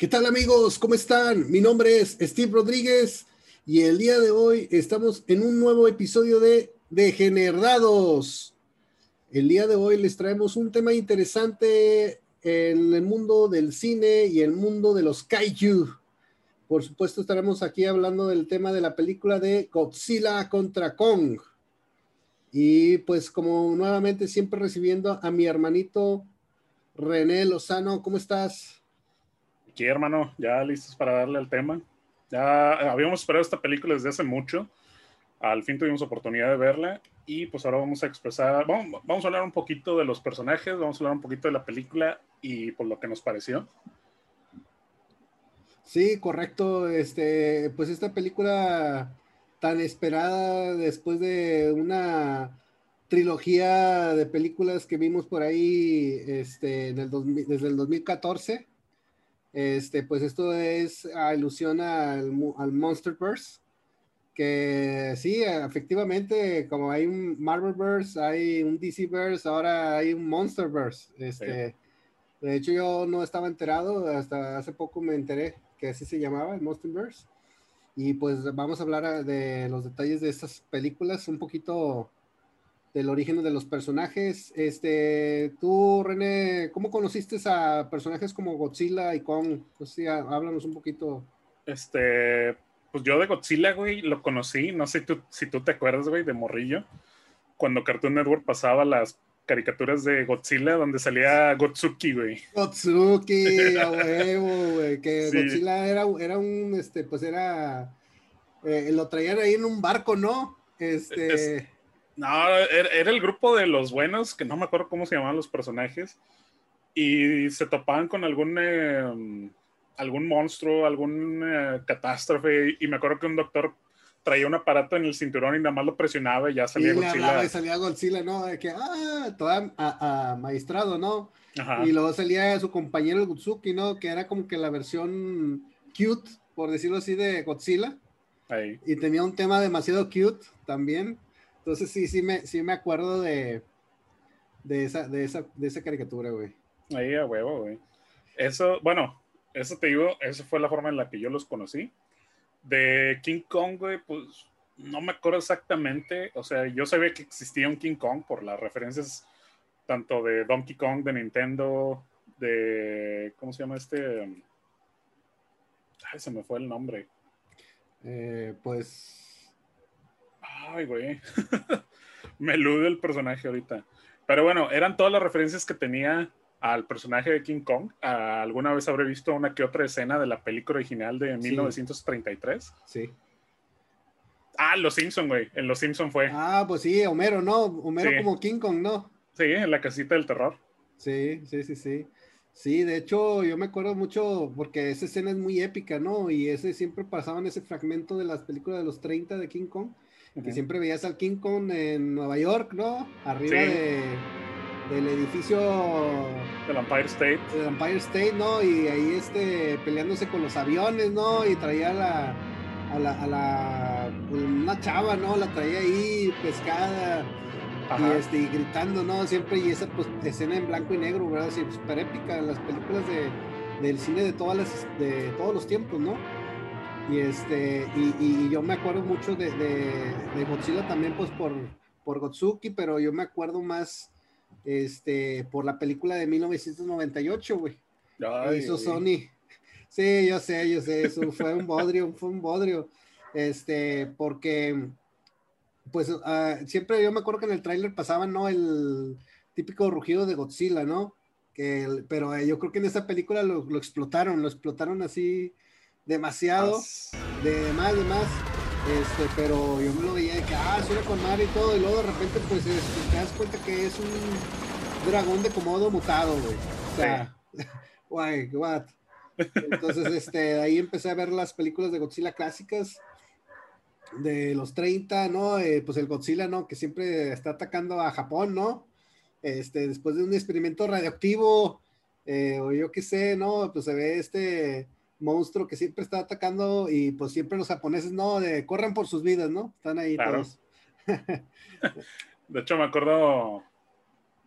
¿Qué tal amigos? ¿Cómo están? Mi nombre es Steve Rodríguez y el día de hoy estamos en un nuevo episodio de Degenerados. El día de hoy les traemos un tema interesante en el mundo del cine y el mundo de los kaiju. Por supuesto estaremos aquí hablando del tema de la película de Godzilla contra Kong. Y pues como nuevamente siempre recibiendo a mi hermanito René Lozano, ¿cómo estás? Aquí hermano, ya listos para darle al tema. Ya habíamos esperado esta película desde hace mucho. Al fin tuvimos oportunidad de verla y pues ahora vamos a expresar, vamos, a hablar un poquito de los personajes, vamos a hablar un poquito de la película y por lo que nos pareció. Sí, correcto. Este, pues esta película tan esperada después de una trilogía de películas que vimos por ahí este, el desde el 2014. Este, pues esto es alusión al, al Monsterverse, que sí, efectivamente, como hay un Marvelverse, hay un DCverse, ahora hay un Monsterverse. Este, De hecho, yo no estaba enterado, hasta hace poco me enteré que así se llamaba, el Monsterverse. Y pues vamos a hablar de los detalles de estas películas, un poquito del origen de los personajes. Este, tú, René, ¿cómo conociste a personajes como Godzilla y Kong? Pues sí, háblanos un poquito. Este, pues yo de Godzilla, güey, lo conocí, no sé tú, si tú te acuerdas, güey, de Morrillo, cuando Cartoon Network pasaba las caricaturas de Godzilla donde salía Gotsuki, güey. Gotsuki, a huevo, güey, que Godzilla era, era un, este, pues era, eh, lo traían ahí en un barco, ¿no? Este... No, era, el grupo de los buenos, que no me acuerdo cómo se llamaban los personajes, y se topaban con algún, em, algún monstruo, alguna eh, catástrofe, y me acuerdo que un doctor traía un aparato en el cinturón y nada más lo presionaba y ya salía Godzilla. y salía Godzilla, ¿no? De que, ah, todo a, maestrado, ¿no? Y luego salía su compañero el Gutsuki, ¿no? Que era como que la versión cute, por decirlo así, de Godzilla. Ahí. Y tenía un tema demasiado cute también. Entonces sí, sí me, sí me acuerdo de, de, esa, de, esa, de esa caricatura, güey. Ahí a huevo, güey. Eso, bueno, eso te digo, esa fue la forma en la que yo los conocí. De King Kong, güey, pues no me acuerdo exactamente. O sea, yo sabía que existía un King Kong por las referencias tanto de Donkey Kong, de Nintendo, de. ¿Cómo se llama este? Ay, se me fue el nombre. Eh, pues Ay, güey. Me elude el personaje ahorita. Pero bueno, eran todas las referencias que tenía al personaje de King Kong. ¿Alguna vez habré visto una que otra escena de la película original de 1933? Sí. Ah, Los Simpson, güey. En Los Simpson fue. Ah, pues sí, Homero, ¿no? Homero como King Kong, ¿no? Sí, en la casita del terror. Sí, sí, sí, sí. Sí, de hecho, yo me acuerdo mucho porque esa escena es muy épica, ¿no? Y ese siempre pasaban ese fragmento de las películas de los 30 de King Kong que siempre veías al King Kong en Nueva York, ¿no? Arriba de, del edificio del Empire State. Del Empire State, ¿no? Y ahí este, peleándose con los aviones, ¿no? Y traía la, a la, a la pues, una chava, ¿no? La traía ahí pescada. Y, este, y gritando, ¿no? Siempre, y esa pues, escena en blanco y negro, ¿verdad? Súper épica, las películas de, del cine de, todas las, de todos los tiempos, ¿no? Y, este, y, yo me acuerdo mucho de, de, Godzilla también, pues por, por Gotsuki, pero yo me acuerdo más este, por la película de 1998, güey. Hizo Sony. Sí, yo sé, yo sé, eso fue un bodrio, fue un bodrio. Este, porque, pues, ah, siempre yo me acuerdo que en el tráiler pasaban, ¿no? El típico rugido de Godzilla, ¿no? Que, pero eh, yo creo que en esa película lo, lo explotaron, lo explotaron así demasiado, de más, de más. Este, pero yo me lo veía de que, ah, suena con mar y todo, y luego de repente, pues, este, te das cuenta que es un dragón de comodo mutado, güey. O sea, guay, what? Entonces, este, ahí empecé a ver las películas de Godzilla clásicas de los 30, ¿no? Eh, pues el Godzilla, ¿no? Que siempre está atacando a Japón, ¿no? Este, después de un experimento radioactivo, eh, o yo qué sé, ¿no? Pues se ve este monstruo que siempre está atacando y pues siempre los japoneses, no, de corran por sus vidas, ¿no? Están ahí todos. de hecho, me acuerdo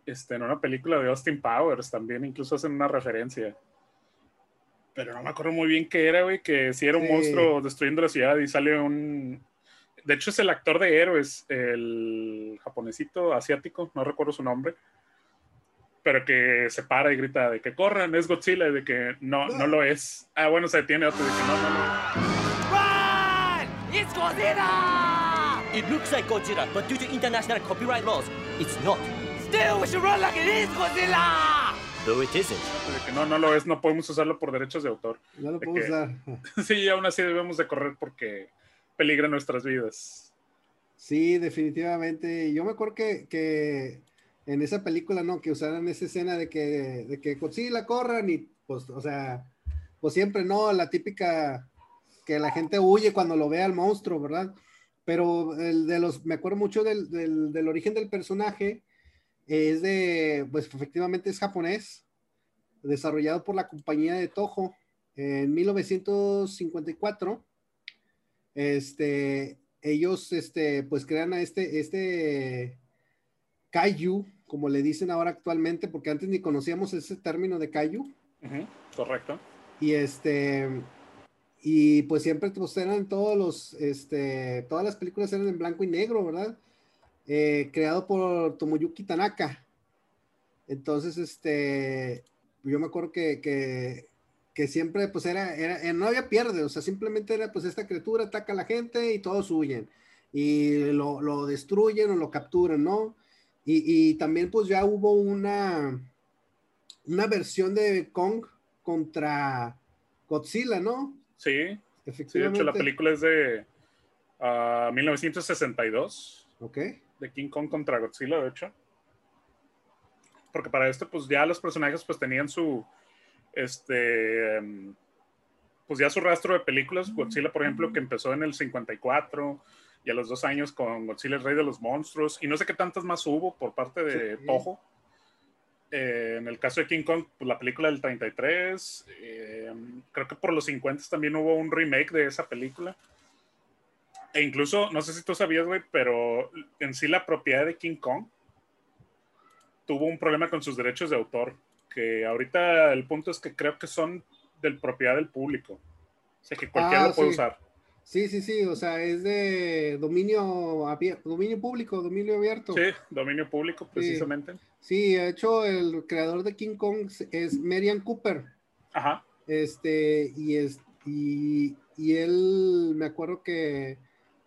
este, en una película de Austin Powers también incluso hacen una referencia. pero no me acuerdo muy bien qué era, güey, que si era un monstruo destruyendo la ciudad y sale un... De hecho es el actor de Héroes, el japonesito asiático, no recuerdo su nombre, pero que se para y grita de que corran, es Godzilla, y de que no, no lo es. Ah, bueno, se detiene otro de que no, no, no. ¡Run! ¡It's Godzilla! It looks like Godzilla, but due to international copyright laws, it's not. Still, we should run like it is Godzilla! Though it isn't. De que no, no lo es, no podemos usarlo por derechos de autor. No lo podemos usar. sí, aún así debemos de correr porque peligra nuestras vidas. Sí, definitivamente. Yo me acuerdo que, que en esa película, ¿no? Que usaran esa escena de que, de que Godzilla corran y pues, o sea, pues siempre, ¿no? La típica que la gente huye cuando lo ve al monstruo, ¿verdad? Pero el de los, me acuerdo mucho del, del, del origen del personaje, es de, pues efectivamente es japonés, desarrollado por la compañía de Toho en 1954. Este, ellos, este, pues crean a este, este Kaiju, como le dicen ahora actualmente, porque antes ni conocíamos ese término de Kaiju. correcto. Y este, y pues siempre pues, eran todos los, este, todas las películas eran en blanco y negro, ¿verdad? Eh, creado por Tomoyuki Tanaka. Entonces, este, yo me acuerdo que, que, siempre, pues era, era, no había pierde, o sea, simplemente era, pues esta criatura ataca a la gente y todos huyen y lo, lo destruyen o lo capturan, ¿no? Y, también pues ya hubo una, una versión de Kong contra Godzilla, ¿no? Sí, efectivamente. de hecho la película es de 1962. Ah, ok. De King Kong contra Godzilla, de hecho. Porque para esto pues ya los personajes pues tenían su, este, em, pues ya su rastro de películas. Godzilla, por ejemplo, que empezó en el 54 y a los dos años con Godzilla el Rey de los Monstruos, y no sé qué tantas más hubo por parte de Toho. Eh, en el caso de King Kong, pues la película del 33, eh, creo que por los 50 también hubo un remake de esa película. E incluso, no sé si tú sabías, güey, pero en sí la propiedad de King Kong tuvo un problema con sus derechos de autor, que ahorita el punto es que creo que son del propiedad del público. O sea, que cualquiera ah, lo puede usar. Sí, sí, sí, o sea, es de dominio abierto, dominio público, dominio abierto. Sí, dominio público, precisamente. Sí, de hecho, el creador de King Kong es Marian Cooper. Ajá. Este, y es, y, y él, me acuerdo que,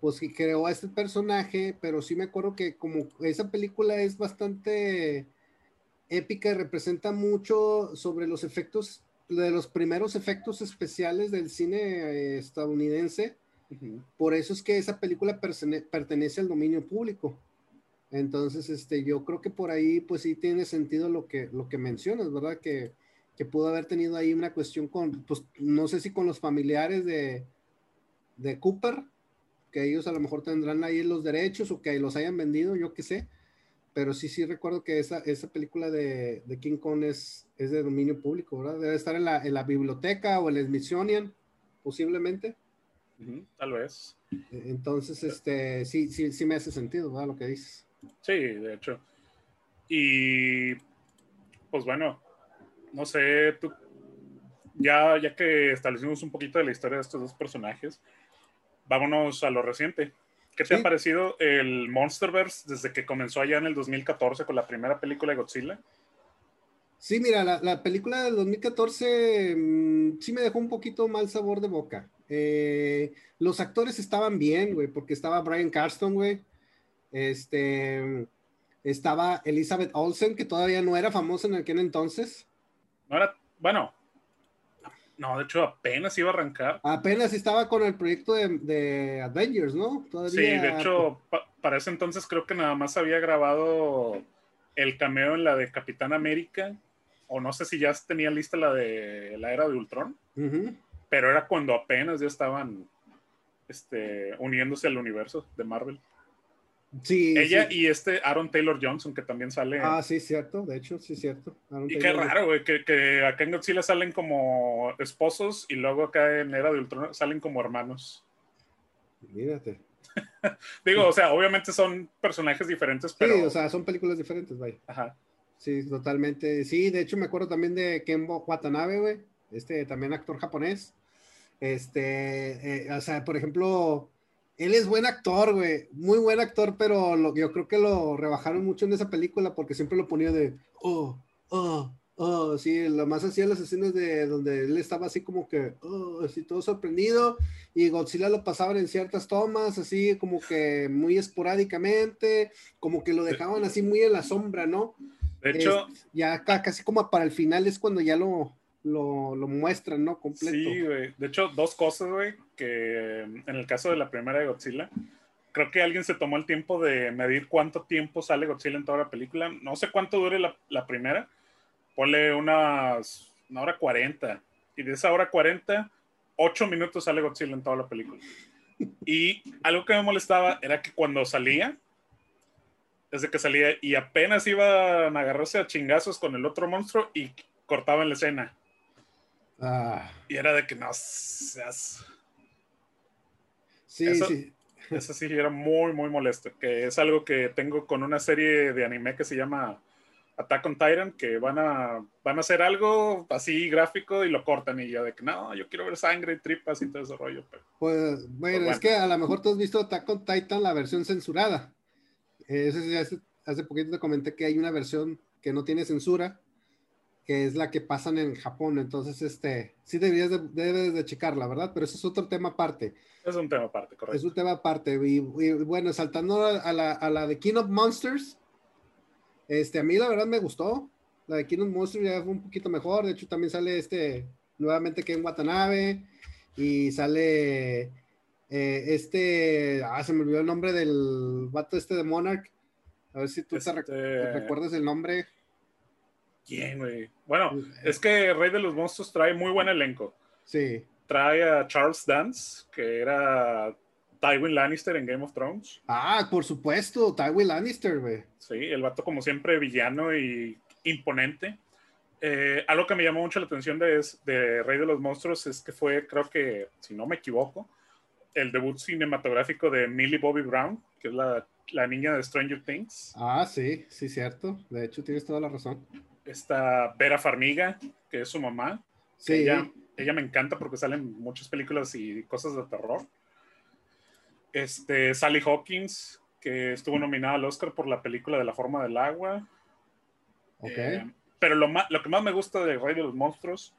pues, que creó a este personaje, pero sí me acuerdo que como esa película es bastante épica y representa mucho sobre los efectos, de los primeros efectos especiales del cine por eso es que esa película pertenece al dominio público. Entonces, este, yo creo que por ahí, pues sí tiene sentido lo que, lo que mencionas, ¿verdad? Que, que pudo haber tenido ahí una cuestión con, pues no sé si con los familiares de, de Cooper, que ellos a lo mejor tendrán ahí los derechos o que los hayan vendido, yo qué sé. Pero sí, sí recuerdo que esa, esa película de, de King Kong es, es de dominio público, ¿verdad? Debe estar en la, en la biblioteca o en el Smithsonian, posiblemente tal vez. Entonces, este, sí, sí, sí me hace sentido, ¿verdad? Lo que dices. Sí, de hecho. Y, pues bueno, no sé, tú, ya, ya que establecimos un poquito de la historia de estos dos personajes, vámonos a lo reciente. ¿Qué te ha parecido el Monsterverse desde que comenzó allá en el 2014 con la primera película de Godzilla? Sí, mira, la, la película del 2014 mm, sí me dejó un poquito mal sabor de boca. Eh, los actores estaban bien, güey, porque estaba Brian Carston, güey. Este, estaba Elizabeth Olsen, que todavía no era famosa en aquel entonces. No era, bueno, no, de hecho apenas iba a arrancar. Apenas estaba con el proyecto de, Avengers, ¿no? Sí, de hecho, para ese entonces creo que nada más había grabado el cameo en la de Capitán América, o no sé si ya tenía lista la de la era de Ultron pero era cuando apenas ya estaban este, uniéndose al universo de Marvel. Sí. Ella y este Aaron Taylor Johnson, que también sale. Ah, sí, cierto, de hecho, sí, cierto. y qué raro, güey, que, que, acá en Godzilla salen como esposos y luego acá en Era de Ultron salen como hermanos. Mírate. Digo, o sea, obviamente son personajes diferentes, pero. Sí, o sea, son películas diferentes, güey. Ajá. Sí, totalmente. Sí, de hecho me acuerdo también de Kenbo Watanabe, güey este también actor japonés. Este, eh, o sea, por ejemplo, él es buen actor, güey, muy buen actor, pero lo, yo creo que lo rebajaron mucho en esa película porque siempre lo ponía de, oh, oh, oh, sí, lo más hacía las escenas de donde él estaba así como que, oh, así todo sorprendido, y Godzilla lo pasaban en ciertas tomas, así como que muy esporádicamente, como que lo dejaban así muy en la sombra, ¿no? De hecho, ya casi como para el final es cuando ya lo, lo, lo muestran, ¿no? Completo. Sí, güey. De hecho, dos cosas, güey, que en el caso de la primera de Godzilla, creo que alguien se tomó el tiempo de medir cuánto tiempo sale Godzilla en toda la película. No sé cuánto dure la, la primera. Ponle unas una hora cuarenta. Y de esa hora cuarenta, ocho minutos sale Godzilla en toda la película. Y algo que me molestaba era que cuando salía, desde que salía y apenas iban a agarrarse a chingazos con el otro monstruo y cortaban la escena. Ah, Y era de que no seas. sí, Eso- sí. Eso sí era muy, muy molesto. Que es algo que tengo con una serie de anime que se llama Attack on Titan, que van a, van a hacer algo así gráfico y lo cortan. Y yo de que no, yo quiero ver sangre y tripas y todo ese rollo. Pero Pues bueno, bueno. es que a lo mejor tú has visto Attack on Titan, la versión censurada. Eh, hace poquito te comenté que hay una versión que no tiene censura, que es la que pasan en Japón. Entonces, este, sí deberías de, debes de checarla, ¿verdad? Pero eso es otro tema aparte. es un tema aparte, Es correcto. un tema aparte. Y, y bueno, saltando a, la, a la de King of Monsters, este, a mí la verdad me gustó. La de King of Monsters ya fue un poquito mejor. De hecho, también sale este, nuevamente Ken Watanabe. Y sale eh, este, ah, se me olvidó el nombre del vato este de Monarch. A ver si tú te, rec- Este, te recuerdas el nombre. ¿Quién, güey? Bueno, es que Rey de los Monstruos trae muy buen elenco. Sí. Trae a Charles Dance, que era Tywin Lannister en Game of Thrones. Ah, por supuesto, Tywin Lannister, güey. Sí, el vato como siempre villano y imponente. Eh, algo que me llamó mucho la atención de, de Rey de los Monstruos es que fue, creo que, si no me equivoco, el debut cinematográfico de Millie Bobby Brown, que es la, la niña de Stranger Things. Ah, sí, sí, cierto. De hecho, tienes toda la razón. Esta Vera Farmiga, que es su mamá. Sí, Ella, ella me encanta porque salen muchas películas y cosas de terror. Este, Sally Hawkins, que estuvo nominada al Oscar por la película de La forma del agua. Eh, pero lo, ma- lo que más me gusta de Rey de los Monstruos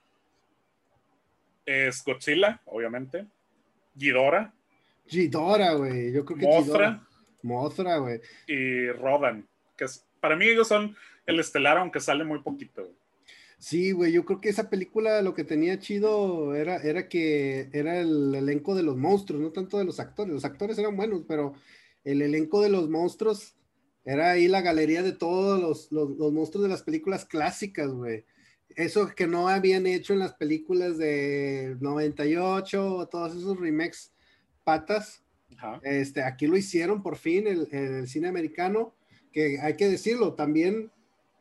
es Godzilla, obviamente. Ghidorah, Ghidorah, güey. Yo creo que Mothra Ghidorah. Mothra, güey. y Rodan. Que es- para mí ellos son el estelar, aunque sale muy poquito. güey. Sí, güey, yo creo que esa película lo que tenía chido era, era que era el elenco de los monstruos, no tanto de los actores. Los actores eran buenos, pero el elenco de los monstruos era ahí la galería de todos los, los, los monstruos de las películas clásicas, güey. Eso que no habían hecho en las películas de 98, todos esos remakes patas. Ajá. Este, aquí lo hicieron por fin el, el cine americano, que hay que decirlo, también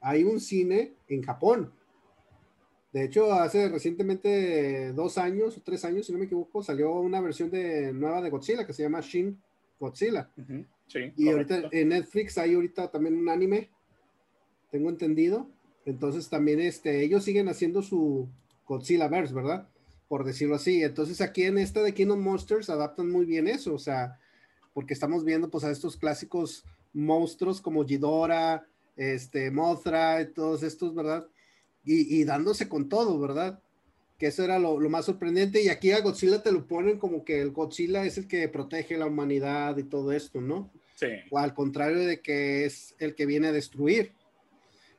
hay un cine en Japón. De hecho, hace recientemente dos años o tres años, si no me equivoco, salió una versión de, nueva de Godzilla que se llama Shin Godzilla. Sí, Y correcto. ahorita en Netflix hay ahorita también un anime, tengo entendido. Entonces también este, ellos siguen haciendo su Godzilla Verse, ¿verdad? Por decirlo así. Entonces aquí en esta de Kingdom Monsters adaptan muy bien eso, o sea, porque estamos viendo pues a estos clásicos monstruos como Ghidorah, este, Mothra, y todos estos, ¿verdad? Y, y dándose con todo, ¿verdad? Que eso era lo, lo más sorprendente. Y aquí a Godzilla te lo ponen como que el Godzilla es el que protege la humanidad y todo esto, ¿no? Sí. o al contrario de que es el que viene a destruir.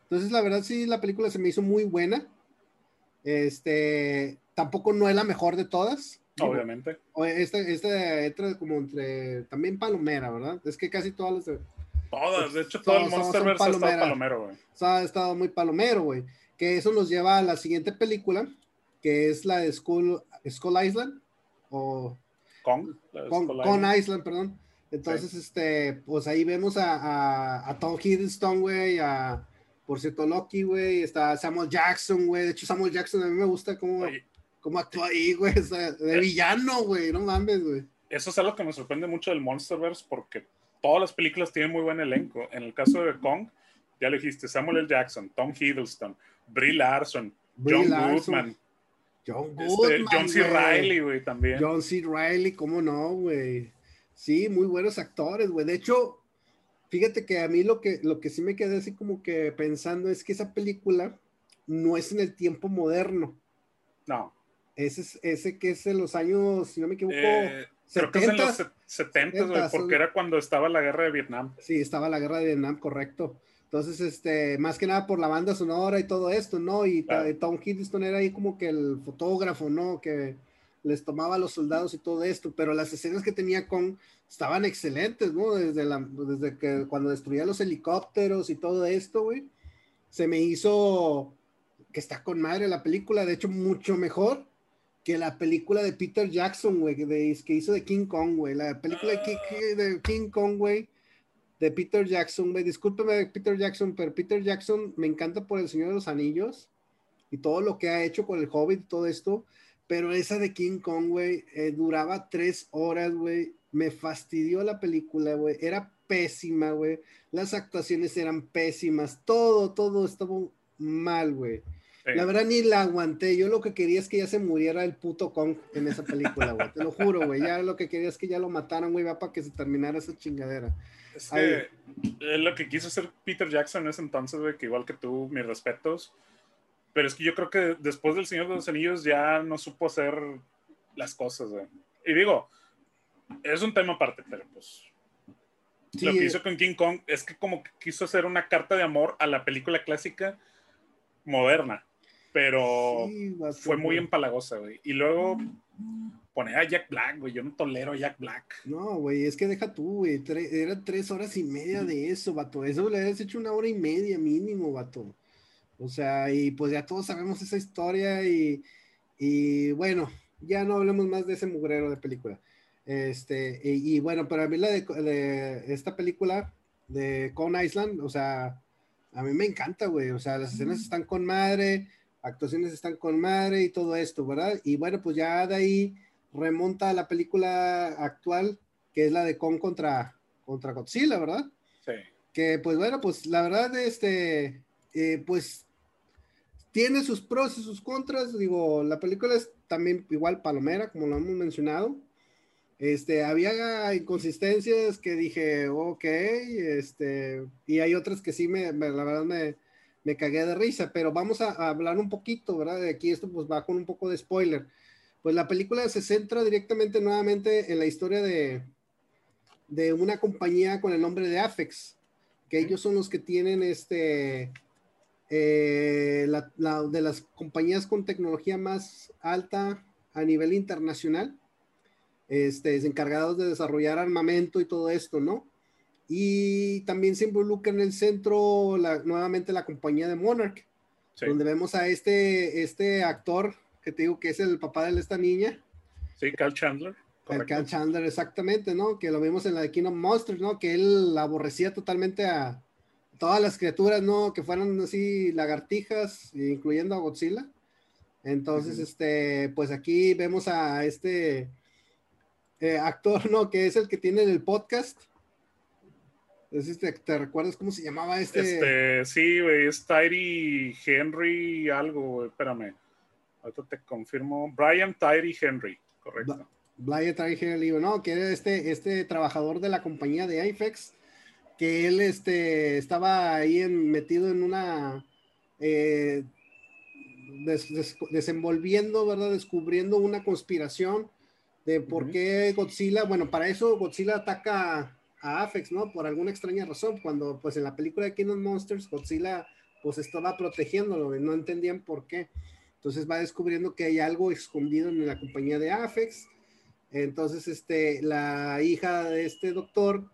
Entonces, la verdad, sí, la película se me hizo muy buena. Este, tampoco no es la mejor de todas. Obviamente. Esta, esta entra como entre, también palomera, ¿verdad? Es que casi todas las Todas, de hecho, todo el Monsterverse ha estado palomero, güey. o sea, ha estado muy palomero, güey. Que eso nos lleva a la siguiente película, que es la de Skull, Skull Island, o Kong. con, con Island. Island, perdón. Entonces, este, pues ahí vemos a, a, a Tom Hiddleston, güey, a, por cierto, Loki, güey, está Samuel Jackson, güey. De hecho, Samuel Jackson a mí me gusta cómo, Oye, cómo actúa ahí, güey, o sea, de villano, güey, no mames, güey. eso es algo que me sorprende mucho del Monsterverse porque todas las películas tienen muy buen elenco. En el caso de Kong, ya lo dijiste, Samuel L. Jackson, Tom Hiddleston, Brie Larson, Brie John Larson. Goodman, John Este, Goodman. John C. Riley, güey, también. John C. Riley, ¿cómo no, güey? Sí, muy buenos actores, güey. De hecho, fíjate que a mí lo que, lo que sí me quedé así como que pensando es que esa película no es en el tiempo moderno. No. Ese, es, ese que es en los años, si no me equivoco, Eh, creo que es en los 70s. 70, güey, 70s, porque era cuando estaba la guerra de Vietnam. Sí, estaba la guerra de Vietnam, correcto. Entonces, este, más que nada por la banda sonora y todo esto, ¿no? Y Claro. Tom Hiddleston era ahí como que el fotógrafo, ¿no? Que les tomaba a los soldados y todo esto, pero las escenas que tenía con estaban excelentes, ¿no? Desde, la, desde que cuando destruía los helicópteros y todo esto, güey, se me hizo que está con madre la película, de hecho, mucho mejor que la película de Peter Jackson, güey, que, de- que hizo de King Kong, güey. La película de Ki- de King Kong, güey, de Peter Jackson, güey. Discúlpeme, Peter Jackson, pero Peter Jackson me encanta por El Señor de los Anillos y todo lo que ha hecho con el Hobbit y todo esto. Pero esa de King Kong, güey, eh, duraba tres horas, güey. Me fastidió la película, güey. Era pésima, güey. Las actuaciones eran pésimas. Todo, todo estaba mal, güey. Sí. La verdad ni la aguanté. Yo lo que quería es que ya se muriera el puto Kong en esa película, güey. Te lo juro, güey. Ya lo que quería es que ya lo mataran, güey, va para que se terminara esa chingadera. Es Ay. que es lo que quiso hacer Peter Jackson en ese entonces, güey, que igual que tú, mis respetos. Pero es que yo creo que después del Señor de los Anillos ya no supo hacer las cosas, güey. Y digo, es un tema aparte, pero pues Sí, lo que hizo con King Kong es que como que quiso hacer una carta de amor a la película clásica moderna, pero sí, fue muy güey. empalagosa, güey. Y luego poner a Jack Black, güey, yo no tolero a Jack Black. No, güey, es que deja tú, güey. tre- eran tres horas y media de eso, vato. Eso le habías hecho una hora y media mínimo, vato. O sea, y pues ya todos sabemos esa historia y, y bueno, ya no hablemos más de ese mugrero de película. Este, y, y bueno, para mí la de, de esta película de Con Island, o sea, a mí me encanta, güey. O sea, las escenas están con madre, actuaciones están con madre y todo esto, ¿verdad? Y bueno, pues ya de ahí remonta a la película actual, que es la de Kong contra, contra Godzilla, ¿verdad? Sí. Que pues bueno, pues la verdad, este, eh, pues tiene sus pros y sus contras. Digo, la película es también igual palomera, como lo hemos mencionado. Este, había inconsistencias que dije, ok, este, y hay otras que sí me, me- la verdad me, me cagué de risa, pero vamos a, a hablar un poquito, ¿verdad? De aquí esto pues va con un poco de spoiler. Pues la película se centra directamente nuevamente en la historia de, de una compañía con el nombre de Afex, que ellos son los que tienen este, eh, la, la- de las compañías con tecnología más alta a nivel internacional, este, encargados de desarrollar armamento y todo esto, ¿no? Y también se involucra en el centro la- nuevamente la compañía de Monarch, Sí, donde vemos a este, este actor que te digo que es el papá de esta niña, sí, Cal Chandler. el. Cal Chandler, exactamente, ¿no? Que lo vimos en la de Kingdom Monsters, ¿no? Que él aborrecía totalmente a todas las criaturas, ¿no? Que fueran así lagartijas, incluyendo a Godzilla. Entonces, Ujú. este, pues aquí vemos a este eh, actor, ¿no? Que es el que tiene el podcast. Si ¿Te, recuerdas cómo se llamaba este? Este, sí, güey, es Tyree Henry algo, güey, espérame. Ahorita te confirmo. Brian Tyree Henry, correcto. Traje el libro, no, que era este, este trabajador de la compañía de IFEX, que él este, estaba ahí en- metido en una, eh, des- des- desenvolviendo, ¿verdad? Descubriendo una conspiración de por qué Godzilla, bueno, para eso Godzilla ataca a Afex, ¿no? Por alguna extraña razón, cuando pues en la película de Kingdom Monsters, Godzilla pues estaba protegiéndolo, y no entendían por qué. Entonces va descubriendo que hay algo escondido en la compañía de Afex. Entonces, este, la hija de este doctor,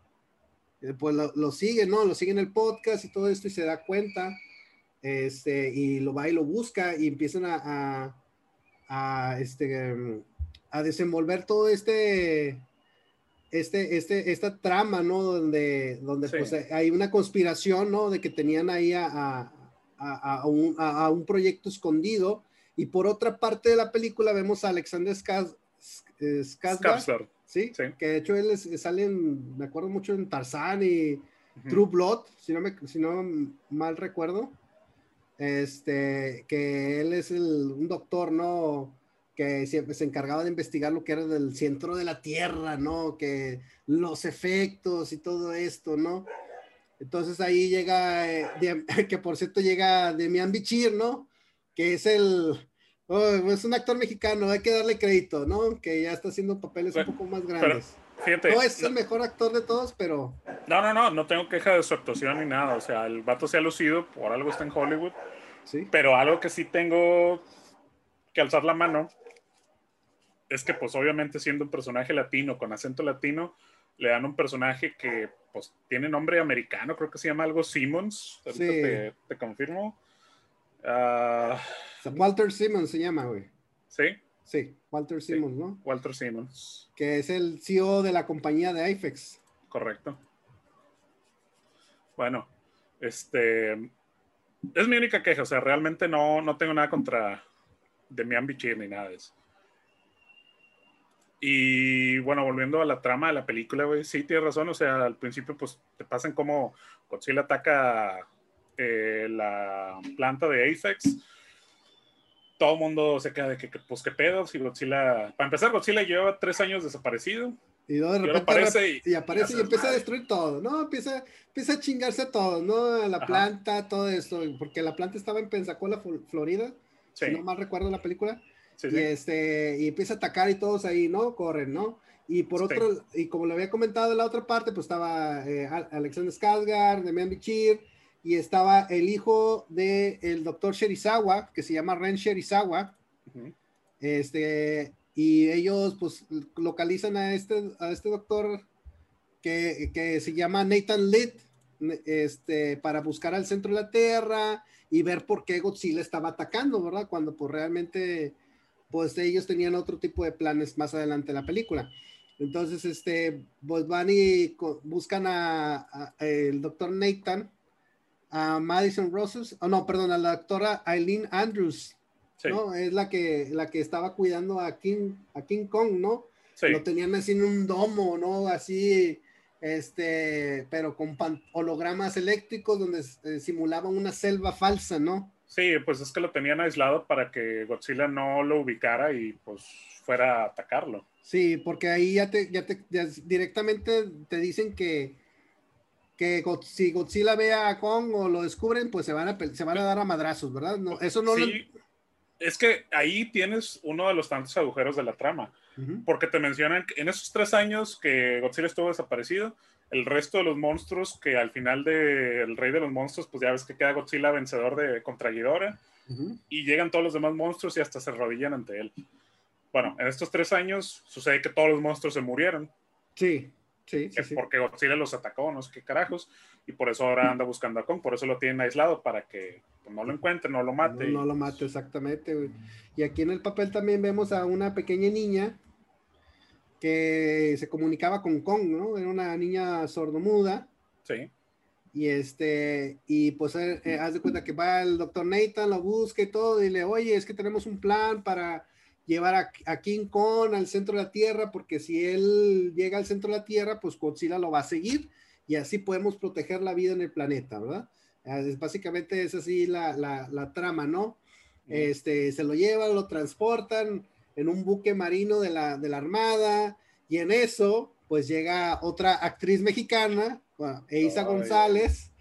eh, pues lo, sigue, ¿no? Lo sigue en el podcast y todo esto y se da cuenta, este, y lo va y lo busca y empiezan a, a, a, este, mm, a desenvolver todo este, este, este, esta trama, ¿no? Donde, donde Sí. pues hay una conspiración, ¿no? De que tenían ahí a, a, a- un, a- un proyecto escondido. Y por otra parte de la película vemos a Alexander Skaz- Skarsgård. ¿sí? Sí. Que de hecho él es- sale en, me acuerdo mucho en Tarzán y Ujú. True Blood, si no, me, si no mal recuerdo. Este, que él es el, un doctor, ¿no? Que siempre se encargaba de investigar lo que era del centro de la Tierra, ¿no? Que los efectos y todo esto, ¿no? Entonces ahí llega, eh, que por cierto llega Demian Bichir, ¿no? Que es el, oh, es un actor mexicano, hay que darle crédito, ¿no? Que ya está haciendo papeles un poco más grandes. no es el mejor actor de todos, pero... No, no, no, no tengo queja de su actuación ni nada, o sea, el vato se ha lucido, por algo está en Hollywood. Sí. Pero algo que sí tengo que alzar la mano es que pues obviamente siendo un personaje latino con acento latino, le dan un personaje que pues tiene nombre americano, creo que se llama algo Simmons, sí. te, confirmo. Ah, Walter Simmons se llama, güey. ¿Sí? Sí, Walter Simmons, ¿no? Walter Simmons. Que es el CEO de la compañía de IFEX. Correcto. Bueno, este es mi única queja, o sea, realmente no, no tengo nada contra Demian Bichir ni nada de eso. Y bueno, volviendo a la trama de la película, güey, sí tienes razón. O sea, al principio, pues te pasan como Godzilla ataca eh, la planta de Apex. Todo el mundo se queda de que, pues, qué pedo. Si Godzilla. Para empezar, Godzilla lleva tres años desaparecido. Y de repente aparece y, aparece y, empieza a destruir todo, ¿no? Empieza, empieza a chingarse todo, ¿no? La planta, todo eso. Porque la planta estaba en Pensacola, Florida. Si no mal recuerdo la película y, este, y empieza a atacar y todos ahí, ¿no? Corren, ¿no? Y por otro, y como lo había comentado en la otra parte, pues estaba eh, Alexander Skarsgård, Demian Bichir, y estaba el hijo del el doctor Sherizawa, que se llama Ren Sherizawa. Este, y ellos pues localizan a este, a este doctor que, que se llama Nathan Litt, este, para buscar al centro de la Tierra y ver por qué Godzilla estaba atacando, ¿verdad? Cuando pues realmente pues ellos tenían otro tipo de planes más adelante en la película. Entonces, este, pues van y buscan a, el doctor Nathan, a Madison Roses, oh no, perdón, a la doctora Eileen Andrews, ¿no? Es la que, la que estaba cuidando a King, a King Kong, ¿no? Lo tenían así en un domo, ¿no? Así, este, pero con hologramas eléctricos donde eh, simulaban una selva falsa, ¿no? Sí, pues es que lo tenían aislado para que Godzilla no lo ubicara y pues fuera a atacarlo. Sí, porque ahí ya te, ya te directamente te dicen que, que si Godzilla ve a Kong o lo descubren, pues se van a, se van a dar a madrazos, ¿verdad? No, eso no sí, es que ahí tienes uno de los tantos agujeros de la trama, porque te mencionan que en esos tres años que Godzilla estuvo desaparecido, el resto de los monstruos que al final del Rey de los Monstruos, pues ya ves que queda Godzilla vencedor de contra Ghidorah y llegan todos los demás monstruos y hasta se arrodillan ante él. Bueno, en estos tres años sucede que todos los monstruos se murieron. Sí, sí, sí, Porque Godzilla los atacó, no sé qué carajos, y por eso ahora anda buscando a Kong, por eso lo tienen aislado para que pues, no lo encuentre, no lo mate. No, lo mate, exactamente. Y aquí en el papel también vemos a una pequeña niña que se comunicaba con Kong, ¿no? Era una niña sordomuda. Sí. Y este, y pues eh, eh, haz de cuenta que va el doctor Nathan, lo busca y todo, y le, oye, es que tenemos un plan para llevar a, a, King Kong al centro de la Tierra, porque si él llega al centro de la Tierra, pues Godzilla lo va a seguir y así podemos proteger la vida en el planeta, ¿verdad? Es, básicamente es así la, la, la trama, ¿no? Este, se lo llevan, lo transportan, en un buque marino de la, de la Armada, y en eso, pues llega otra actriz mexicana, Eisa González,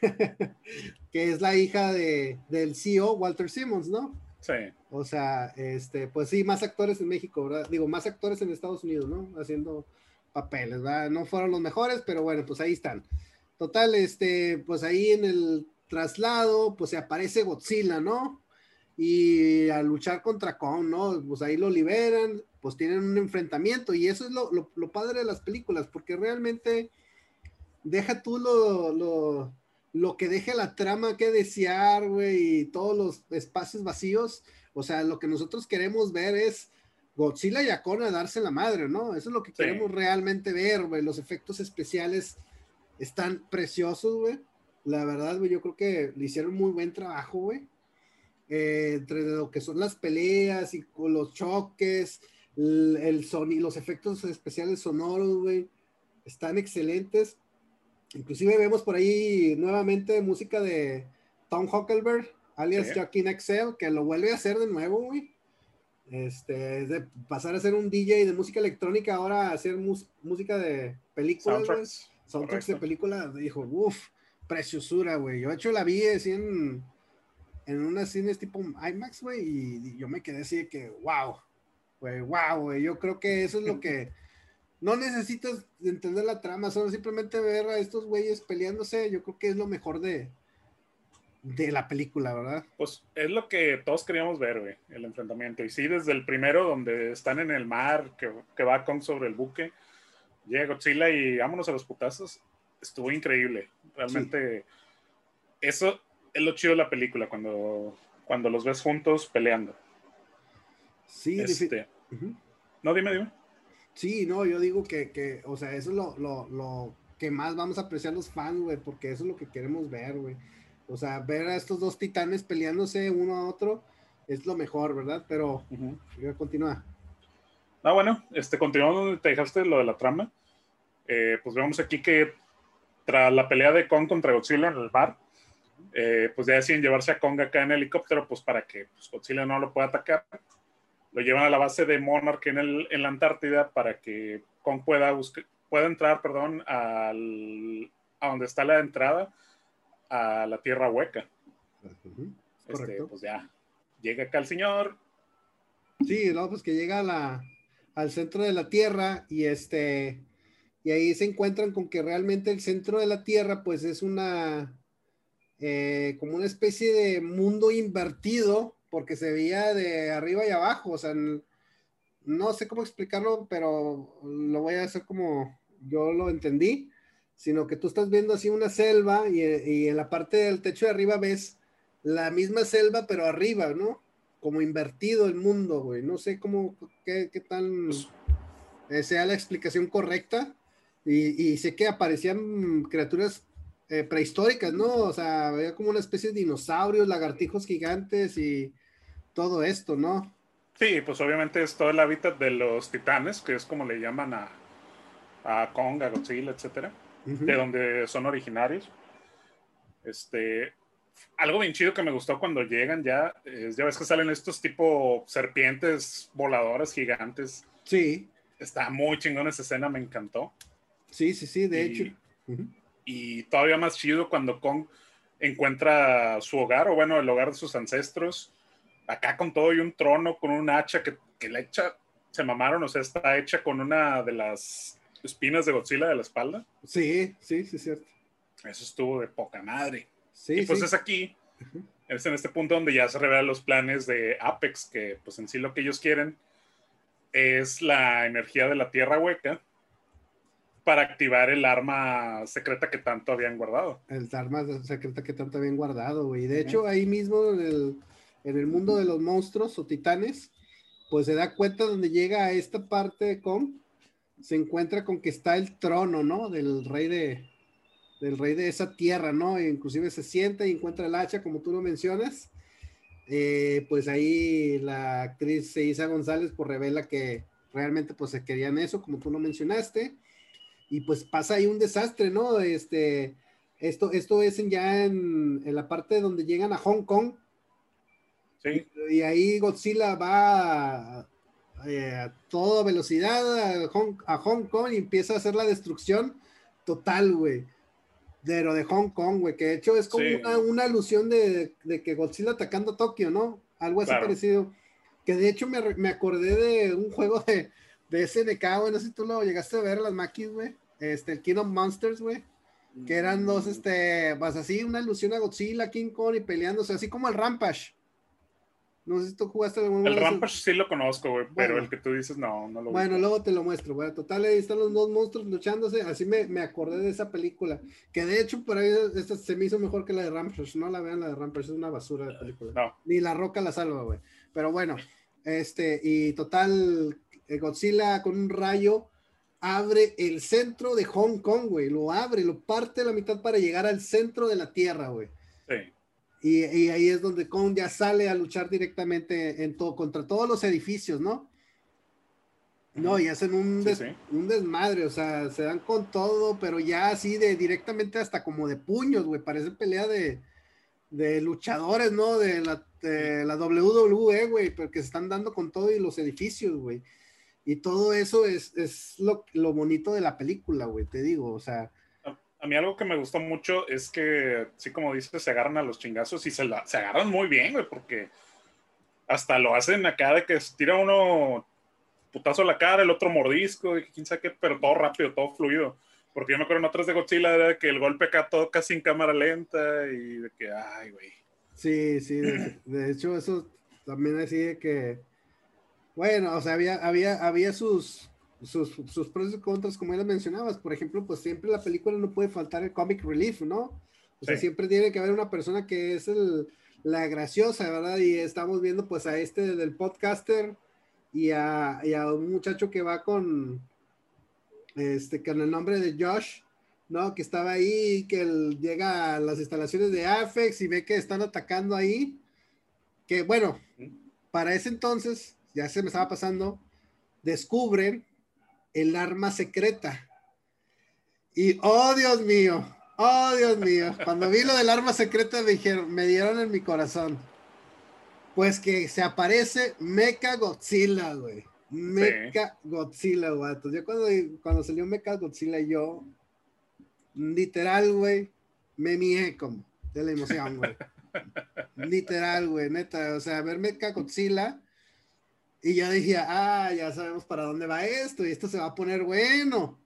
que es la hija de, del CEO Walter Simmons, ¿no? Sí. O sea, este, pues sí, más actores en México, ¿verdad? Digo, más actores en Estados Unidos, ¿no? Haciendo papeles, ¿verdad? No fueron los mejores, pero bueno, pues ahí están. Total, este, pues ahí en el traslado, pues se aparece Godzilla, ¿no? Y a luchar contra Kong, ¿no? Pues ahí lo liberan, pues tienen un enfrentamiento y eso es lo, lo, padre de las películas, porque realmente deja tú lo, lo, lo que deja la trama que desear, güey, y todos los espacios vacíos, o sea, lo que nosotros queremos ver es Godzilla y Akona darse la madre, ¿no? Eso es lo que queremos realmente ver, güey, los efectos especiales están preciosos, güey. La verdad, güey, yo creo que le hicieron muy buen trabajo, güey. Eh, entre lo que son las peleas y con los choques, el, sonido, los efectos especiales sonoros, güey, están excelentes. Inclusive vemos por ahí nuevamente música de Tom Huckelberg, alias Joaquin Excel, que lo vuelve a hacer de nuevo, güey. Este, de pasar a ser un DJ de música electrónica, ahora a hacer música de películas. Soundtracks. Soundtracks de películas. Dijo, uff, preciosura, güey. Yo, de hecho, la vi así en, en unas cines tipo IMAX, güey, y, yo me quedé así de que, wow, güey, wow, güey. Yo creo que eso es lo que. No necesitas entender la trama, solo simplemente ver a estos güeyes peleándose. Yo creo que es lo mejor de, de la película, ¿verdad? Pues es lo que todos queríamos ver, güey, el enfrentamiento. Y sí, desde el primero, donde están en el mar, que, que va Kong sobre el buque, llega Godzilla y vámonos a los putazos, estuvo increíble. Realmente, eso es lo chido de la película, cuando, cuando los ves juntos peleando. Sí, este, No, dime, dime. Sí, no, yo digo que, que o sea, eso es lo, lo, lo que más vamos a apreciar los fans, güey, porque eso es lo que queremos ver, güey o sea, ver a estos dos titanes peleándose uno a otro es lo mejor, ¿verdad? Pero uh continúa. Ah, bueno, este, continuando donde te dejaste lo de la trama, eh, pues vemos aquí que tras la pelea de Kong contra Godzilla en el bar, eh, pues ya deciden llevarse a Kong acá en helicóptero, pues para que pues, Godzilla no lo pueda atacar. Lo llevan a la base de Monarch en, el, en la Antártida para que Kong pueda, pueda entrar, perdón, al, a donde está la entrada a la tierra hueca. Este, pues ya, llega acá el señor. Sí, no, pues que llega a la, al centro de la tierra y este, y ahí se encuentran con que realmente el centro de la tierra, pues es una, eh, como una especie de mundo invertido, porque se veía de arriba y abajo, o sea, no sé cómo explicarlo, pero lo voy a hacer como yo lo entendí sino que tú estás viendo así una selva y, en la parte del techo de arriba ves la misma selva, pero arriba, ¿no? Como invertido el mundo, güey. No sé cómo, qué, qué tan eh, sea la explicación correcta. Y, sé que aparecían criaturas eh, prehistóricas, ¿no? O sea, había como una especie de dinosaurios, lagartijos gigantes y todo esto, ¿no? Sí, pues obviamente es todo el hábitat de los titanes, que es como le llaman a, a Kong, a Godzilla, etcétera de donde son originarios. Este, algo bien chido que me gustó cuando llegan ya, es, ya ves que salen estos tipo serpientes voladoras gigantes. Sí. Está muy chingón esa escena, me encantó. Sí, sí, sí, de hecho. Y todavía más chido cuando Kong encuentra su hogar, o bueno, el hogar de sus ancestros, acá con todo y un trono, con un hacha que, que la hecha, se mamaron, o sea, está hecha con una de las espinas de Godzilla de la espalda. Sí, sí, sí, es cierto. Eso estuvo de poca madre. Sí, y pues es aquí, es en este punto donde ya se revelan los planes de Apex, que pues en sí lo que ellos quieren es la energía de la Tierra Hueca para activar el arma secreta que tanto habían guardado. El arma secreta que tanto habían guardado, güey. De hecho, ahí mismo en el, en el, mundo de los monstruos o titanes, pues se da cuenta donde llega a esta parte de Com se encuentra con que está el trono, ¿no? Del rey de, del rey de esa tierra, ¿no? E inclusive se sienta y encuentra el hacha, como tú lo mencionas. Eh, pues ahí la actriz Isa González pues revela que realmente pues se querían eso, como tú lo mencionaste. Y pues pasa ahí un desastre, ¿no? Este, esto, esto es ya en, en la parte donde llegan a Hong Kong. Sí. Y, y ahí Godzilla va eh, a toda velocidad a Hong, Kong y empieza a hacer la destrucción total, güey. De lo de Hong Kong, güey, que de hecho es como una, alusión de, que Godzilla atacando Tokio, ¿no? Algo así parecido. Que de hecho me, acordé de un juego de, de SNK, güey, no sé si tú lo llegaste a ver, las maquis, güey. Este, el Kingdom Monsters, güey. Que eran dos, mm. este, pues así, una alusión a Godzilla, King Kong y peleándose, así como el Rampage. No sé si tú jugaste El Rampage sí lo conozco, güey, pero el que tú dices no, no lo Bueno, luego te lo muestro, güey. Total, ahí están los dos monstruos luchándose. Así me, me acordé de esa película. Que de hecho, por ahí esta se me hizo mejor que la de Rampage. No la vean, la de Rampage es una basura de película. No. Ni la roca la salva, güey. Pero bueno, este, y total, eh, Godzilla con un rayo abre el centro de Hong Kong, güey. Lo abre, lo parte a la mitad para llegar al centro de la Tierra, güey. Sí. Y, ahí es donde Kong ya sale a luchar directamente en todo, contra todos los edificios, ¿no? No, y hacen un, un desmadre, o sea, se dan con todo, pero ya así de directamente hasta como de puños, güey, parece pelea de, de luchadores, ¿no? De la eh, la WWE, güey, porque se están dando con todo y los edificios, güey. Y todo eso es, es lo, lo bonito de la película, güey, te digo, o sea. A, mí algo que me gustó mucho es que, sí, como dices, se agarran a los chingazos y se, la, se agarran muy bien, güey, porque hasta lo hacen acá de que tira uno putazo a la cara, el otro mordisco, y quién sabe qué, pero todo rápido, todo fluido. Porque yo me acuerdo en otras de Godzilla era que el golpe acá todo casi en cámara lenta y de que, ay, güey. Sí, sí, de, hecho eso también decía que, bueno, o sea, había, había, había sus, sus, sus pros y contras, como ya mencionabas. Por ejemplo, pues siempre la película no puede faltar el comic relief, ¿no? O sea, siempre tiene que haber una persona que es el, la graciosa, ¿verdad? Y estamos viendo pues a este del podcaster y a, y a un muchacho que va con, este, con el nombre de Josh, ¿no? Que estaba ahí, que él llega a las instalaciones de Afex y ve que están atacando ahí. Que bueno, para ese entonces, ya se me estaba pasando, descubren el arma secreta. Y, oh Dios mío, oh Dios mío, cuando vi lo del arma secreta me dijeron, me dieron en mi corazón. Pues que se aparece Mecha Godzilla, güey. Mecha Godzilla, güey. Yo cuando, cuando salió Mecha Godzilla, yo, literal, güey, me mié como de la emoción, güey. literal, güey, neta. O sea, ver Mecha Godzilla. Y yo dije, ah, ya sabemos para dónde va esto, y esto se va a poner bueno.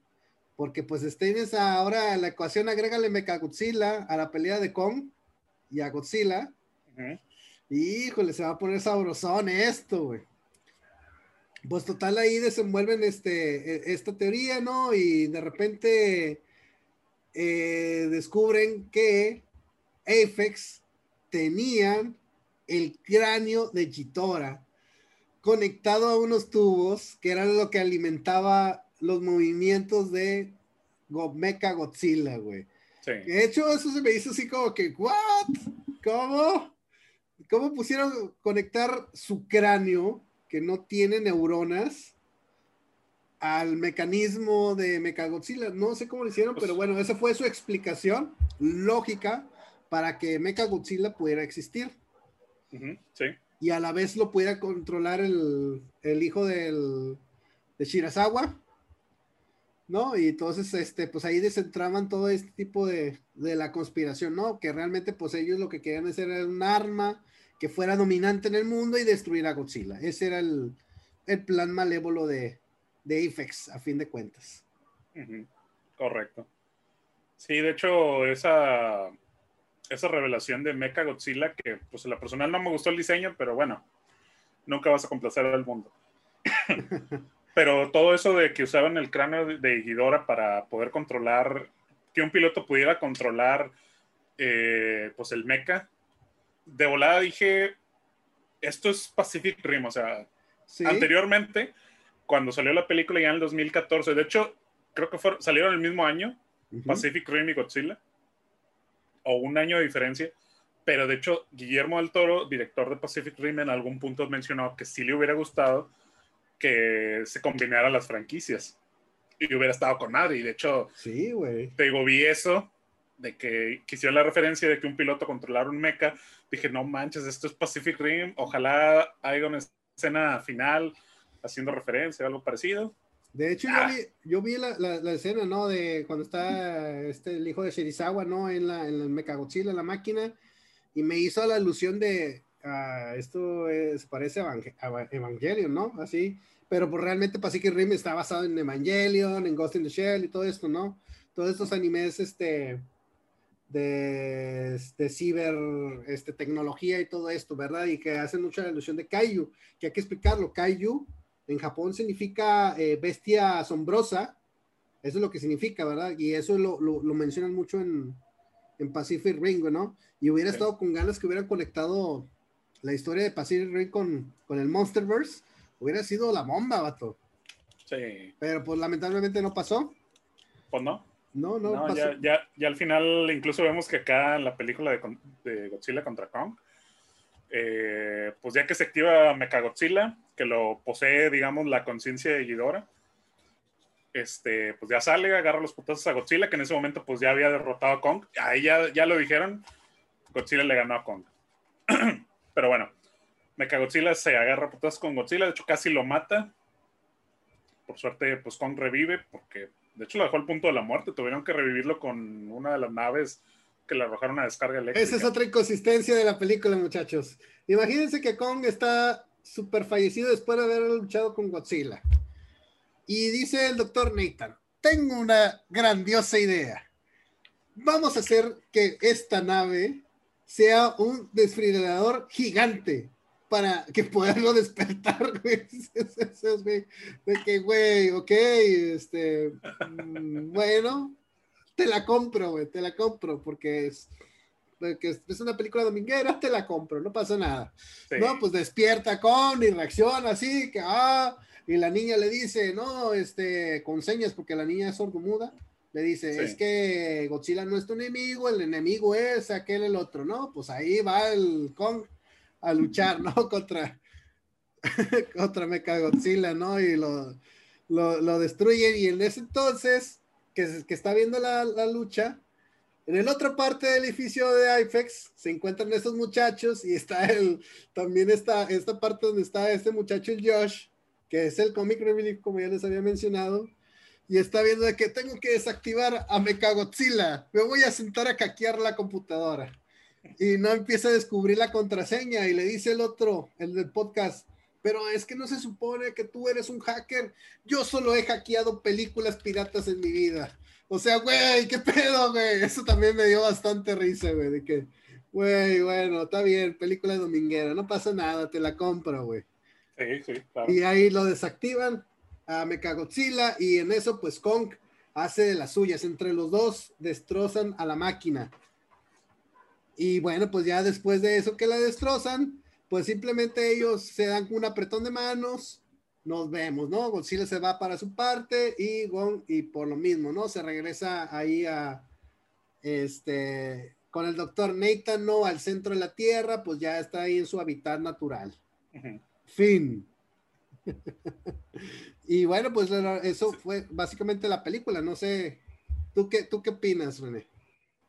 Porque pues tienes ahora la ecuación, agrégale Mecha Godzilla a la pelea de Kong y a Godzilla. Híjole, se va a poner sabrosón esto, güey. Pues total ahí desenvuelven este, e, esta teoría, ¿no? Y de repente eh, descubren que Apex tenían el cráneo de Chitora conectado a unos tubos que eran lo que alimentaba los movimientos de Mecha Godzilla, güey. Sí. De hecho, eso se me hizo así como que, ¿what? ¿Cómo? ¿Cómo pusieron conectar su cráneo que no tiene neuronas al mecanismo de Mechagodzilla. No sé cómo lo hicieron, pero bueno, esa fue su explicación lógica para que Mechagodzilla pudiera existir. sí. Y a la vez lo pudiera controlar el, hijo del, de Shirasawa. ¿No? Y entonces, este, pues ahí desentraban todo este tipo de, de la conspiración, ¿no? Que realmente, pues ellos lo que querían hacer era un arma que fuera dominante en el mundo y destruir a Godzilla. Ese era el, plan malévolo de, de Apex, a fin de cuentas. Correcto. Sí, de hecho, esa, esa revelación de Mecha Godzilla, que pues la personal no me gustó el diseño, pero bueno, nunca vas a complacer al mundo. pero todo eso de que usaban el cráneo de Hidora para poder controlar, que un piloto pudiera controlar eh, pues el mecha, de volada dije, esto es Pacific Rim, o sea, anteriormente, cuando salió la película ya en el 2014, de hecho, creo que salieron el mismo año, Pacific Rim y Godzilla, o un año de diferencia, pero de hecho, Guillermo del Toro, director de Pacific Rim, en algún punto mencionó que sí le hubiera gustado que se combinaran las franquicias y hubiera estado con nadie, y de hecho, sí, güey. Te digo, vi eso de que quisiera la referencia de que un piloto controlara un mecha, dije, no manches, esto es Pacific Rim, ojalá haya una escena final haciendo referencia, algo parecido. De hecho, yo ah. vi, yo vi la, la, escena, ¿no? De cuando está este, el hijo de Shirizawa, ¿no? En la, en el Mecha Godzilla, la máquina, y me hizo la alusión de, uh, esto es, parece Evangelion, ¿no? Así, pero pues realmente Pacific Rim está basado en Evangelion, en Ghost in the Shell y todo esto, ¿no? Todos estos animes, este, de, de ciber este, tecnología y todo esto, ¿verdad? Y que hacen mucha alusión de Kaiju, que hay que explicarlo. Kaiju en Japón significa eh, bestia asombrosa, eso es lo que significa, ¿verdad? Y eso lo, lo, mencionan mucho en, en, Pacific Ring, ¿no? Y hubiera estado con ganas que hubieran conectado la historia de Pacific Ring con, con el Monsterverse, hubiera sido la bomba, vato. Sí. Pero pues lamentablemente no pasó. Pues no. No, no, ya, ya, ya, al final incluso vemos que acá en la película de, Godzilla contra Kong, eh, pues ya que se activa Mechagodzilla, que lo posee, digamos, la conciencia de Ghidorah, este, pues ya sale, agarra los putazos a Godzilla, que en ese momento pues ya había derrotado a Kong. Ahí ya, ya lo dijeron, Godzilla le ganó a Kong. pero bueno, Mechagodzilla se agarra putas con Godzilla, de hecho casi lo mata. Por suerte, pues Kong revive, porque de hecho lo dejó al punto de la muerte, tuvieron que revivirlo con una de las naves que le arrojaron una descarga eléctrica. Esa es otra inconsistencia de la película, muchachos. Imagínense que Kong está súper fallecido después de haber luchado con Godzilla. Y dice el doctor Nathan, tengo una grandiosa idea. Vamos a hacer que esta nave sea un desfibrilador gigante para que puedan despertar. De que, güey, ok, este, mm, bueno, te la compro, güey, te la compro, porque es, porque es una película dominguera, te la compro, no pasa nada. No, pues despierta con y reacciona así, que, ah, y la niña le dice, no, este, con señas, porque la niña es sordomuda, le dice, es que Godzilla no es tu enemigo, el enemigo es aquel, el otro, ¿no? Pues ahí va el Kong a luchar, ¿no? Contra, contra Mecha Godzilla, ¿no? Y lo, lo, lo destruyen, y en ese entonces que, está viendo la, lucha. En el otra parte del edificio de IFEX se encuentran esos muchachos y está el, también está esta parte donde está este muchacho, el Josh, que es el comic relief, como ya les había mencionado, y está viendo que tengo que desactivar a Mechagodzilla, me voy a sentar a caquear la computadora. Y no empieza a descubrir la contraseña y le dice el otro, el del podcast, pero es que no se supone que tú eres un hacker. Yo solo he hackeado películas piratas en mi vida. O sea, güey, qué pedo, güey. Eso también me dio bastante risa, güey, de que, güey, bueno, está bien, película dominguera, no pasa nada, te la compro, güey. Sí, sí, claro. Y ahí lo desactivan a Mechagodzilla y en eso, pues Kong hace de las suyas. Entre los dos destrozan a la máquina. Y bueno, pues ya después de eso que la destrozan, pues simplemente ellos se dan un apretón de manos, nos vemos, ¿no? Godzilla se va para su parte y Gon, y por lo mismo, ¿no? Se regresa ahí a, este, con el doctor Nathan, ¿no? Al centro de la Tierra, pues ya está ahí en su hábitat natural. Fin. y bueno, pues eso fue básicamente la película, no sé, ¿tú qué, tú qué opinas, René?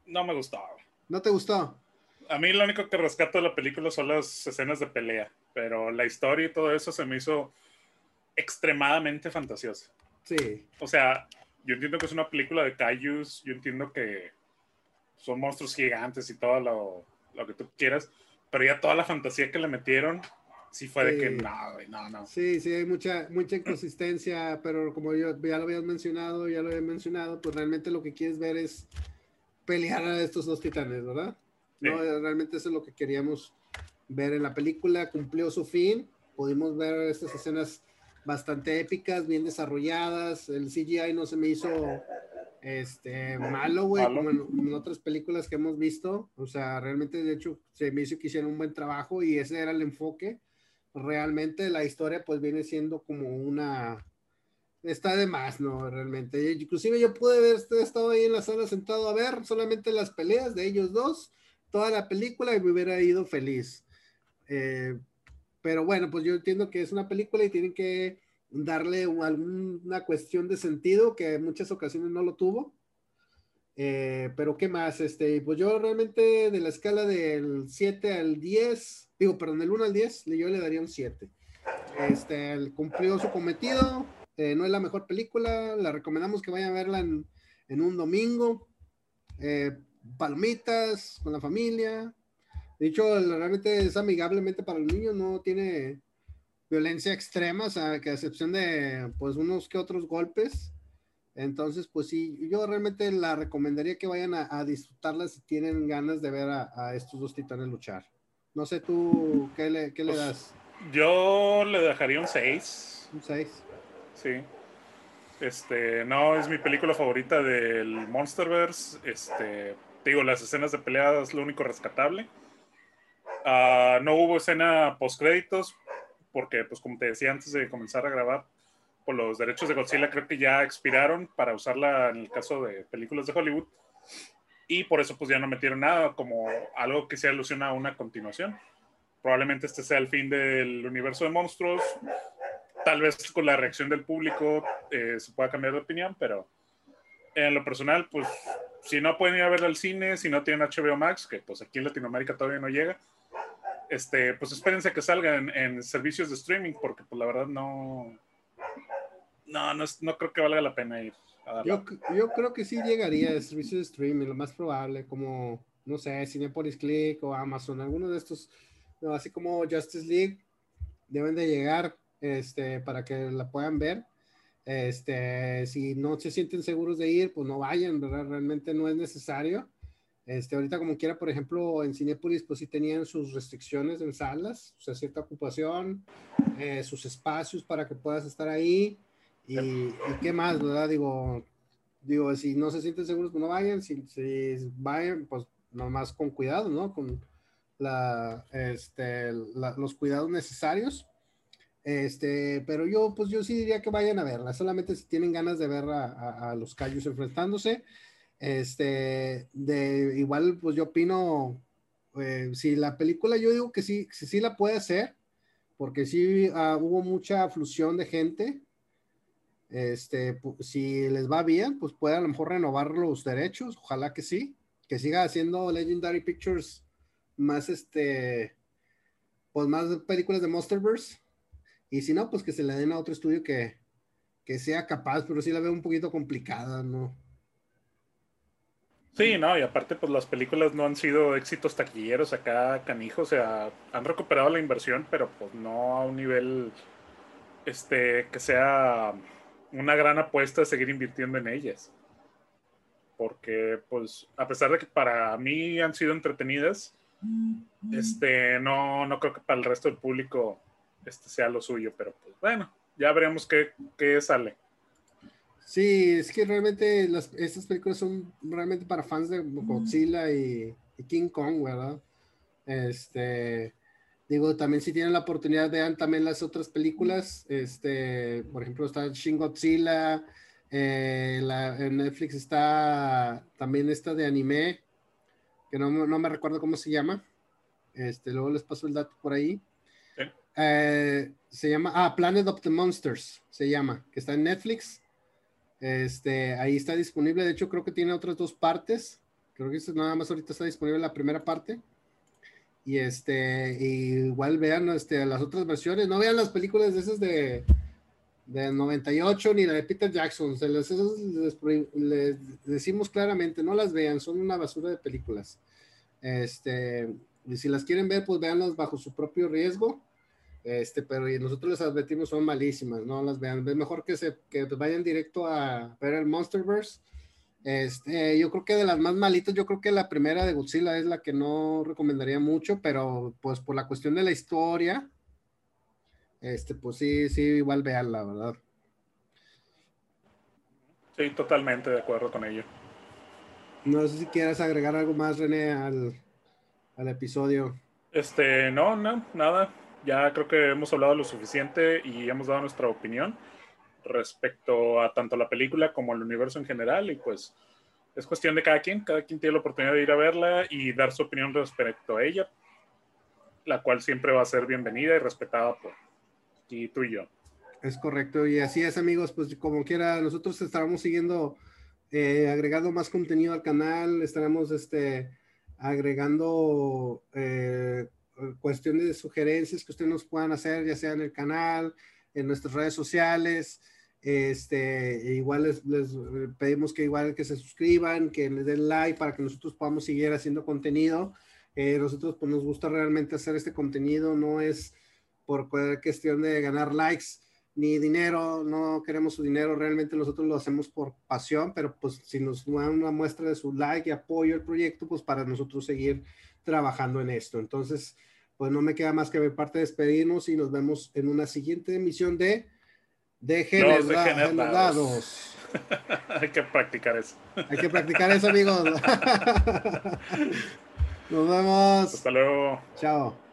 No me gustó. ¿No te gustó? A mí lo único que rescato de la película son las escenas de pelea, pero la historia y todo eso se me hizo extremadamente fantasiosa. Sí. O sea, yo entiendo que es una película de kaijus, yo entiendo que son monstruos gigantes y todo lo, lo que tú quieras, pero ya toda la fantasía que le metieron, sí fue de que no, no, no. Sí, sí, hay mucha, mucha inconsistencia, pero como yo ya lo habías mencionado, ya lo había mencionado, pues realmente lo que quieres ver es pelear a estos dos titanes, ¿verdad? ¿No? Realmente eso es lo que queríamos ver en la película, cumplió su fin, pudimos ver estas escenas bastante épicas, bien desarrolladas, el CGI no se me hizo este malo, güey, como en, otras películas que hemos visto, o sea, realmente de hecho se me hizo que hicieron un buen trabajo y ese era el enfoque, realmente la historia pues viene siendo como una, está de más, ¿no? Realmente, inclusive yo pude haber estado ahí en la sala sentado a ver solamente las peleas de ellos dos, toda la película y me hubiera ido feliz. Eh, pero bueno, pues yo entiendo que es una película y tienen que darle alguna cuestión de sentido que en muchas ocasiones no lo tuvo. Eh, pero qué más, este, pues yo realmente de la escala del 7 al 10, digo, perdón, del 1 al 10, yo le daría un 7. Este, cumplió su cometido, eh, no es la mejor película, la recomendamos que vayan a verla en, en un domingo. Palomitas con la familia. De hecho, realmente es amigablemente para los niños, no tiene violencia extrema, o sea, que a excepción de pues unos que otros golpes. Entonces, pues sí, yo realmente la recomendaría que vayan a, disfrutarla si tienen ganas de ver a, estos dos titanes luchar. No sé tú, ¿qué le, qué le pues, das? Yo le dejaría un 6. Un 6. Sí. Este, no, es mi película favorita del Monsterverse. Este, digo, las escenas de pelea es lo único rescatable. Ah, no hubo escena post créditos porque, pues como te decía antes de comenzar a grabar, por los derechos de Godzilla creo que ya expiraron para usarla en el caso de películas de Hollywood. Y por eso pues ya no metieron nada como algo que se alusiona a una continuación. Probablemente este sea el fin del universo de monstruos. Tal vez con la reacción del público eh, se pueda cambiar de opinión, pero en lo personal, pues si no pueden ir a verla al cine, si no tienen HBO Max, que pues aquí en Latinoamérica todavía no llega, este, pues espérense que salga en, servicios de streaming, porque pues la verdad no, no, no, creo que valga la pena ir. yo, yo creo que sí llegaría a servicios de streaming, lo más probable, como, no sé, Cinepolis Click o Amazon, alguno de estos, así como Justice League, deben de llegar este, para que la puedan ver. Este, si no se sienten seguros de ir, pues no vayan, ¿verdad? Realmente no es necesario. Este, ahorita como quiera, por ejemplo, en Cinepolis, pues sí tenían sus restricciones en salas, o sea, cierta ocupación, eh, sus espacios para que puedas estar ahí. Y, qué más, ¿verdad? Digo, digo, si no se sienten seguros, pues no vayan. Si, si vayan, pues nomás con cuidado, ¿no? Con la, este, los cuidados necesarios. Este, pero yo, pues yo sí diría que vayan a verla, solamente si tienen ganas de ver a, los callos enfrentándose. Este, de igual, pues yo opino, eh, si la película, yo digo que sí, sí, la puede hacer, porque sí ah, hubo mucha flusión de gente. Este, si les va bien, pues puede a lo mejor renovar los derechos, ojalá que sí, que siga haciendo Legendary Pictures más este, pues más películas de Monsterverse. Y si no, pues que se le den a otro estudio que, que sea capaz, pero sí la veo un poquito complicada, ¿no? Sí, no, y aparte, pues las películas no han sido éxitos taquilleros acá, canijo, o sea, han recuperado la inversión, pero pues no a un nivel, este, que sea una gran apuesta de seguir invirtiendo en ellas. Porque, pues, a pesar de que para mí han sido entretenidas, este, no, no creo que para el resto del público este sea lo suyo, pero pues bueno, ya veremos qué, qué sale. Sí, es que realmente las, estas películas son realmente para fans de Godzilla y, King Kong, ¿verdad? Este, digo, también si tienen la oportunidad, vean también las otras películas. Este, por ejemplo, está Shin Godzilla, eh, en Netflix está también esta de anime, que no, no, me recuerdo cómo se llama. Este, luego les paso el dato por ahí. Eh, se llama, ah, Planet of the Monsters, se llama, que está en Netflix. Este, ahí está disponible. De hecho, creo que tiene otras dos partes. Creo que nada más ahorita está disponible la primera parte. Y este, igual vean este, las otras versiones. No vean las películas de esas de, de 98 ni la de Peter Jackson. Se les, les, decimos claramente, no las vean, son una basura de películas. Este, y si las quieren ver, pues véanlas bajo su propio riesgo. Este, pero nosotros les advertimos, son malísimas, no las vean. Es mejor que, se, que vayan directo a ver el Monsterverse. Este, yo creo que de las más malitas, yo creo que la primera de Godzilla es la que no recomendaría mucho, pero pues por la cuestión de la historia, este, pues sí, sí, igual veanla, ¿verdad? Sí, totalmente de acuerdo con ello. No sé si quieras agregar algo más, René, al, al episodio. Este, no, no, nada ya creo que hemos hablado lo suficiente y hemos dado nuestra opinión respecto a tanto la película como el universo en general y pues es cuestión de cada quien, cada quien tiene la oportunidad de ir a verla y dar su opinión respecto a ella, la cual siempre va a ser bienvenida y respetada por ti, tú y yo. Es correcto, y así es amigos, pues como quiera, nosotros estaremos siguiendo, eh, agregando más contenido al canal, estaremos este, agregando eh, cuestiones de sugerencias que ustedes nos puedan hacer, ya sea en el canal, en nuestras redes sociales. Este, igual les, pedimos que igual que se suscriban, que les den like para que nosotros podamos seguir haciendo contenido. Eh, nosotros pues, nos gusta realmente hacer este contenido, no es por cuestión de ganar likes ni dinero, no queremos su dinero, realmente nosotros lo hacemos por pasión, pero pues si nos dan una muestra de su like y apoyo al proyecto, pues para nosotros seguir trabajando en esto. Entonces, pues no me queda más que ver parte de despedirnos y nos vemos en una siguiente emisión de De Generados. Hay que practicar eso. Hay que practicar eso, amigos. nos vemos. Hasta luego. Chao.